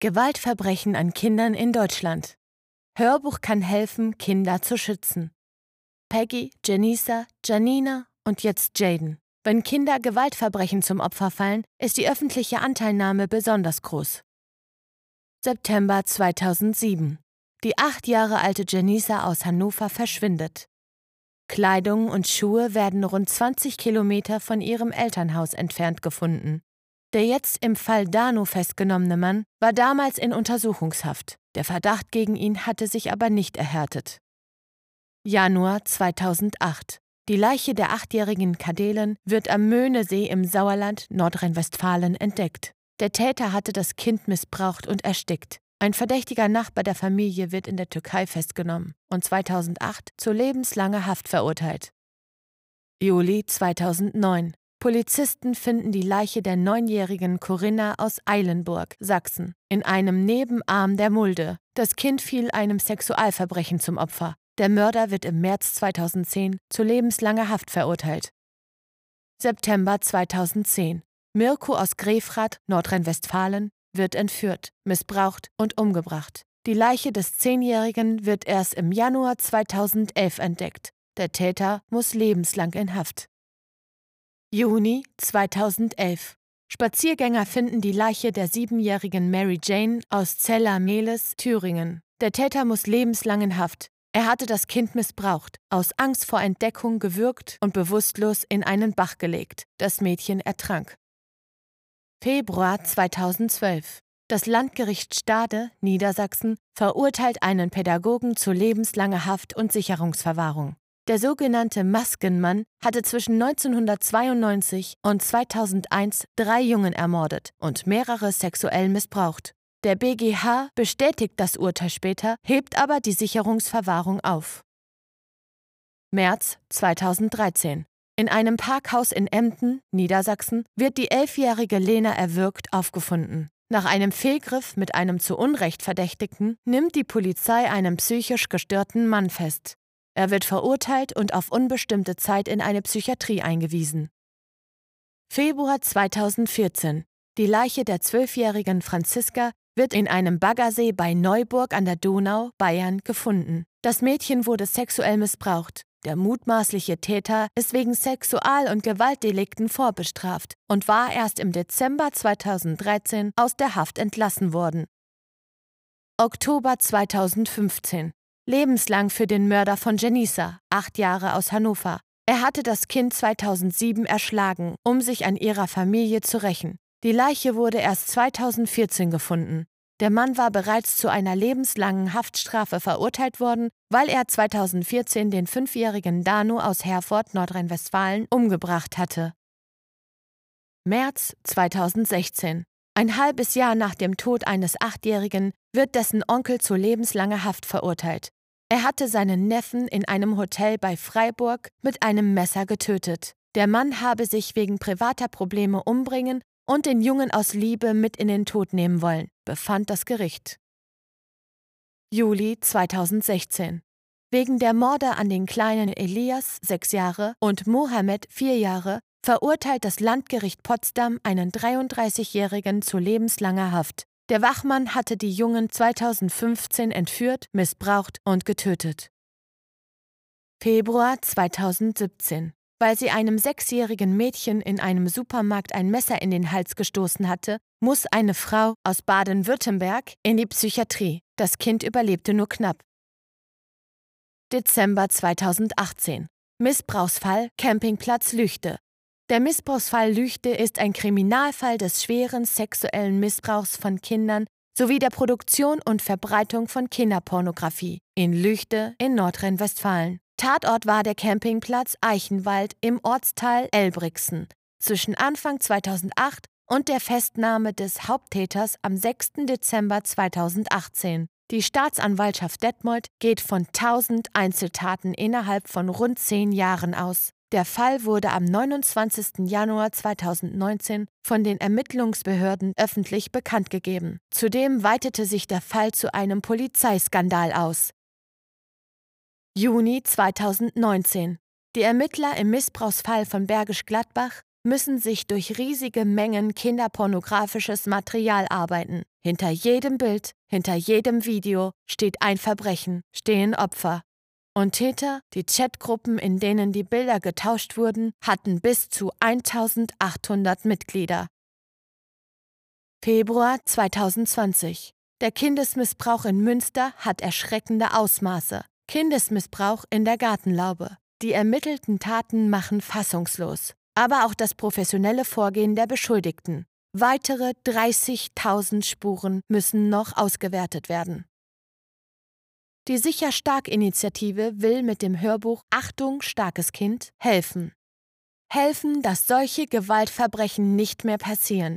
Gewaltverbrechen an Kindern in Deutschland. Hörbuch kann helfen, Kinder zu schützen. Peggy, Janisa, Janina und jetzt Jaden. Wenn Kinder Gewaltverbrechen zum Opfer fallen, ist die öffentliche Anteilnahme besonders groß. September 2007. Die acht Jahre alte Janisa aus Hannover verschwindet. Kleidung und Schuhe werden rund 20 Kilometer von ihrem Elternhaus entfernt gefunden. Der jetzt im Fall Dano festgenommene Mann war damals in Untersuchungshaft. Der Verdacht gegen ihn hatte sich aber nicht erhärtet. Januar 2008. Die Leiche der achtjährigen Kadelen wird am Möhnesee im Sauerland, Nordrhein-Westfalen, entdeckt. Der Täter hatte das Kind missbraucht und erstickt. Ein verdächtiger Nachbar der Familie wird in der Türkei festgenommen und 2008 zu lebenslanger Haft verurteilt. Juli 2009. Polizisten finden die Leiche der neunjährigen Corinna aus Eilenburg, Sachsen, in einem Nebenarm der Mulde. Das Kind fiel einem Sexualverbrechen zum Opfer. Der Mörder wird im März 2010 zu lebenslanger Haft verurteilt. September 2010. Mirko aus Grefrath, Nordrhein-Westfalen, wird entführt, missbraucht und umgebracht. Die Leiche des Zehnjährigen wird erst im Januar 2011 entdeckt. Der Täter muss lebenslang in Haft. Juni 2011. Spaziergänger finden die Leiche der siebenjährigen Mary Jane aus Zella-Mehles, Thüringen. Der Täter muss lebenslang in Haft. Er hatte das Kind missbraucht, aus Angst vor Entdeckung gewürgt und bewusstlos in einen Bach gelegt. Das Mädchen ertrank. Februar 2012. Das Landgericht Stade, Niedersachsen, verurteilt einen Pädagogen zu lebenslanger Haft und Sicherungsverwahrung. Der sogenannte Maskenmann hatte zwischen 1992 und 2001 drei Jungen ermordet und mehrere sexuell missbraucht. Der BGH bestätigt das Urteil später, hebt aber die Sicherungsverwahrung auf. März 2013. In einem Parkhaus in Emden, Niedersachsen, wird die elfjährige Lena erwürgt aufgefunden. Nach einem Fehlgriff mit einem zu Unrecht Verdächtigten nimmt die Polizei einen psychisch gestörten Mann fest. Er wird verurteilt und auf unbestimmte Zeit in eine Psychiatrie eingewiesen. Februar 2014. Die Leiche der zwölfjährigen Franziska wird in einem Baggersee bei Neuburg an der Donau, Bayern, gefunden. Das Mädchen wurde sexuell missbraucht. Der mutmaßliche Täter ist wegen Sexual- und Gewaltdelikten vorbestraft und war erst im Dezember 2013 aus der Haft entlassen worden. Oktober 2015 lebenslang für den Mörder von Janissa, acht Jahre aus Hannover. Er hatte das Kind 2007 erschlagen, um sich an ihrer Familie zu rächen. Die Leiche wurde erst 2014 gefunden. Der Mann war bereits zu einer lebenslangen Haftstrafe verurteilt worden, weil er 2014 den fünfjährigen Dano aus Herford, Nordrhein-Westfalen, umgebracht hatte. März 2016. Ein halbes Jahr nach dem Tod eines Achtjährigen wird dessen Onkel zu lebenslanger Haft verurteilt. Er hatte seinen Neffen in einem Hotel bei Freiburg mit einem Messer getötet. Der Mann habe sich wegen privater Probleme umbringen und den Jungen aus Liebe mit in den Tod nehmen wollen, befand das Gericht. Juli 2016. Wegen der Morde an den kleinen Elias, sechs Jahre, und Mohammed, vier Jahre, verurteilt das Landgericht Potsdam einen 33-Jährigen zu lebenslanger Haft. Der Wachmann hatte die Jungen 2015 entführt, missbraucht und getötet. Februar 2017. Weil sie einem sechsjährigen Mädchen in einem Supermarkt ein Messer in den Hals gestoßen hatte, muss eine Frau aus Baden-Württemberg in die Psychiatrie. Das Kind überlebte nur knapp. Dezember 2018. Missbrauchsfall Campingplatz Lüchte. Der Missbrauchsfall Lüchte ist ein Kriminalfall des schweren sexuellen Missbrauchs von Kindern sowie der Produktion und Verbreitung von Kinderpornografie in Lüchte in Nordrhein-Westfalen. Tatort war der Campingplatz Eichenwald im Ortsteil Elbrixen zwischen Anfang 2008 und der Festnahme des Haupttäters am 6. Dezember 2018. Die Staatsanwaltschaft Detmold geht von 1000 Einzeltaten innerhalb von rund zehn Jahren aus. Der Fall wurde am 29. Januar 2019 von den Ermittlungsbehörden öffentlich bekannt gegeben. Zudem weitete sich der Fall zu einem Polizeiskandal aus. Juni 2019. Die Ermittler im Missbrauchsfall von Bergisch Gladbach müssen sich durch riesige Mengen kinderpornografisches Material arbeiten. Hinter jedem Bild, hinter jedem Video steht ein Verbrechen, stehen Opfer. Und Täter, die Chatgruppen, in denen die Bilder getauscht wurden, hatten bis zu 1800 Mitglieder. Februar 2020. Der Kindesmissbrauch in Münster hat erschreckende Ausmaße. Kindesmissbrauch in der Gartenlaube. Die ermittelten Taten machen fassungslos. Aber auch das professionelle Vorgehen der Beschuldigten. Weitere 30.000 Spuren müssen noch ausgewertet werden. Die Sicher Stark Initiative will mit dem Hörbuch Achtung, starkes Kind helfen. Helfen, dass solche Gewaltverbrechen nicht mehr passieren.